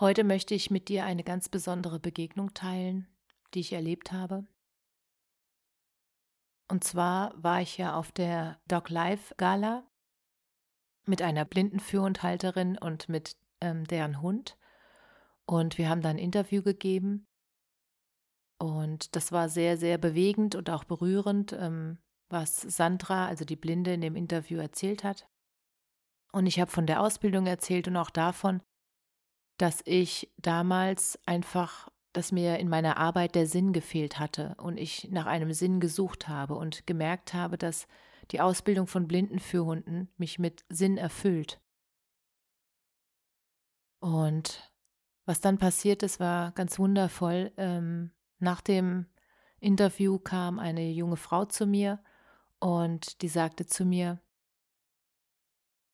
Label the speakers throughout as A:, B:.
A: Heute möchte ich mit dir eine ganz besondere Begegnung teilen, die ich erlebt habe. Und zwar war ich ja auf der Dog Life Gala mit einer Blindenführhundhalterin und mit ähm, deren Hund. Und wir haben da ein Interview gegeben. Und das war sehr, sehr bewegend und auch berührend, ähm, was Sandra, also die Blinde, in dem Interview erzählt hat. Und ich habe von der Ausbildung erzählt und auch davon, dass ich damals einfach, dass mir in meiner Arbeit der Sinn gefehlt hatte und ich nach einem Sinn gesucht habe und gemerkt habe, dass die Ausbildung von Blindenführhunden mich mit Sinn erfüllt. Und was dann passiert ist, war ganz wundervoll. Ähm, nach dem Interview kam eine junge Frau zu mir und die sagte zu mir,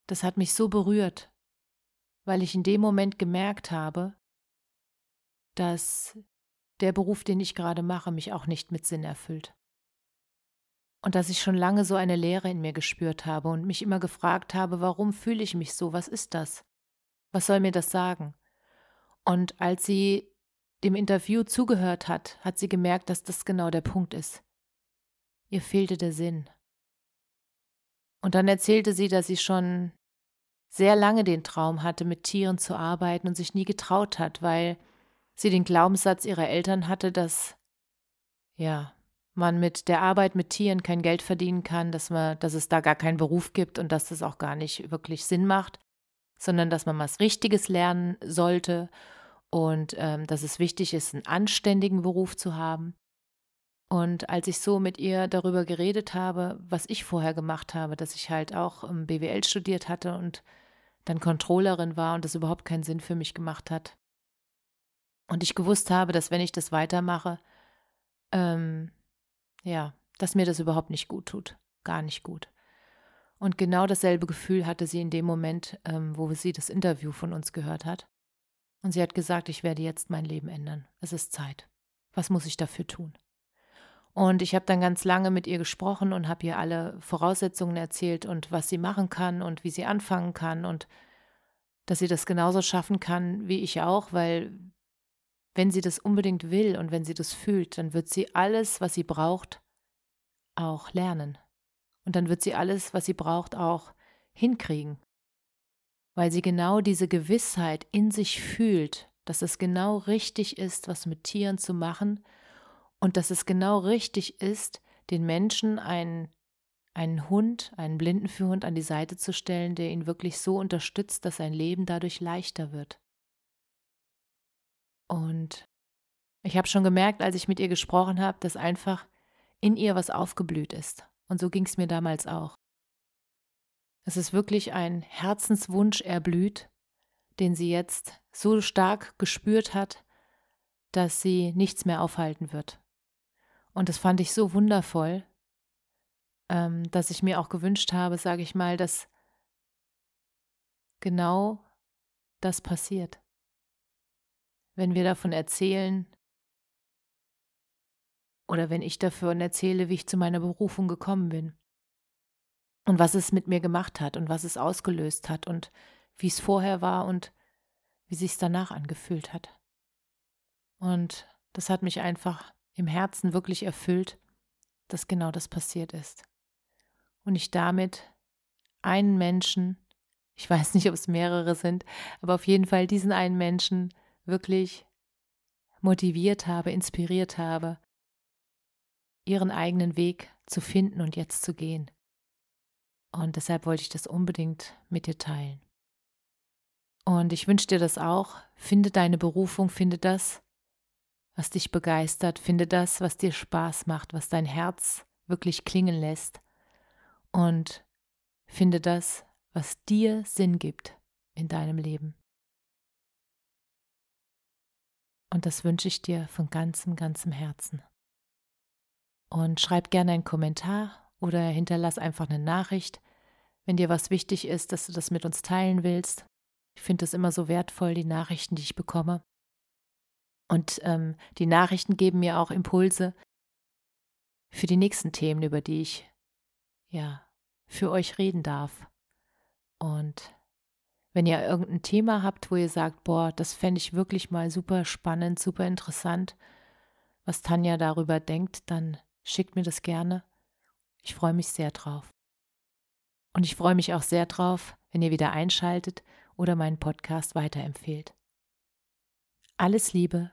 A: das hat mich so berührt, weil ich in dem Moment gemerkt habe, dass der Beruf, den ich gerade mache, mich auch nicht mit Sinn erfüllt. Und dass ich schon lange so eine Leere in mir gespürt habe und mich immer gefragt habe, warum fühle ich mich so, was ist das? Was soll mir das sagen? Und als sie dem Interview zugehört hat, hat sie gemerkt, dass das genau der Punkt ist. Ihr fehlte der Sinn. Und dann erzählte sie, dass sie schon sehr lange den Traum hatte, mit Tieren zu arbeiten und sich nie getraut hat, weil sie den Glaubenssatz ihrer Eltern hatte, dass ja, man mit der Arbeit mit Tieren kein Geld verdienen kann, dass man, dass es da gar keinen Beruf gibt und dass das auch gar nicht wirklich Sinn macht, sondern dass man was Richtiges lernen sollte und ähm, dass es wichtig ist, einen anständigen Beruf zu haben. Und als ich so mit ihr darüber geredet habe, was ich vorher gemacht habe, dass ich halt auch ähm, BWL studiert hatte und dann Controllerin war und das überhaupt keinen Sinn für mich gemacht hat. Und ich gewusst habe, dass wenn ich das weitermache, ähm, ja, dass mir das überhaupt nicht gut tut. Gar nicht gut. Und genau dasselbe Gefühl hatte sie in dem Moment, ähm, wo sie das Interview von uns gehört hat. Und sie hat gesagt, ich werde jetzt mein Leben ändern. Es ist Zeit. Was muss ich dafür tun? Und ich habe dann ganz lange mit ihr gesprochen und habe ihr alle Voraussetzungen erzählt und was sie machen kann und wie sie anfangen kann und dass sie das genauso schaffen kann wie ich auch, weil wenn sie das unbedingt will und wenn sie das fühlt, dann wird sie alles, was sie braucht, auch lernen. Und dann wird sie alles, was sie braucht, auch hinkriegen. Weil sie genau diese Gewissheit in sich fühlt, dass es genau richtig ist, was mit Tieren zu machen und dass es genau richtig ist, den Menschen einen, einen Hund, einen Blindenführhund an die Seite zu stellen, der ihn wirklich so unterstützt, dass sein Leben dadurch leichter wird. Und ich habe schon gemerkt, als ich mit ihr gesprochen habe, dass einfach in ihr was aufgeblüht ist. Und so ging es mir damals auch. Es ist wirklich ein Herzenswunsch erblüht, den sie jetzt so stark gespürt hat, dass sie nichts mehr aufhalten wird. Und das fand ich so wundervoll, ähm, dass ich mir auch gewünscht habe, sage ich mal, dass genau das passiert. Wenn wir davon erzählen oder wenn ich davon erzähle, wie ich zu meiner Berufung gekommen bin und was es mit mir gemacht hat und was es ausgelöst hat und wie es vorher war und wie sich es danach angefühlt hat. Und das hat mich einfach im Herzen wirklich erfüllt, dass genau das passiert ist. Und ich damit einen Menschen, ich weiß nicht, ob es mehrere sind, aber auf jeden Fall diesen einen Menschen wirklich motiviert habe, inspiriert habe, ihren eigenen Weg zu finden und jetzt zu gehen. Und deshalb wollte ich das unbedingt mit dir teilen. Und ich wünsche dir das auch. Finde deine Berufung, finde das, was dich begeistert, finde das, was dir Spaß macht, was dein Herz wirklich klingen lässt und finde das, was dir Sinn gibt in deinem Leben. Und das wünsche ich dir von ganzem, ganzem Herzen. Und schreib gerne einen Kommentar oder hinterlass einfach eine Nachricht, wenn dir was wichtig ist, dass du das mit uns teilen willst. Ich finde es immer so wertvoll, die Nachrichten, die ich bekomme. Und ähm, die Nachrichten geben mir auch Impulse für die nächsten Themen, über die ich ja für euch reden darf. Und wenn ihr irgendein Thema habt, wo ihr sagt, boah, das fände ich wirklich mal super spannend, super interessant, was Tanja darüber denkt, dann schickt mir das gerne. Ich freue mich sehr drauf. Und ich freue mich auch sehr drauf, wenn ihr wieder einschaltet oder meinen Podcast weiterempfehlt. Alles Liebe,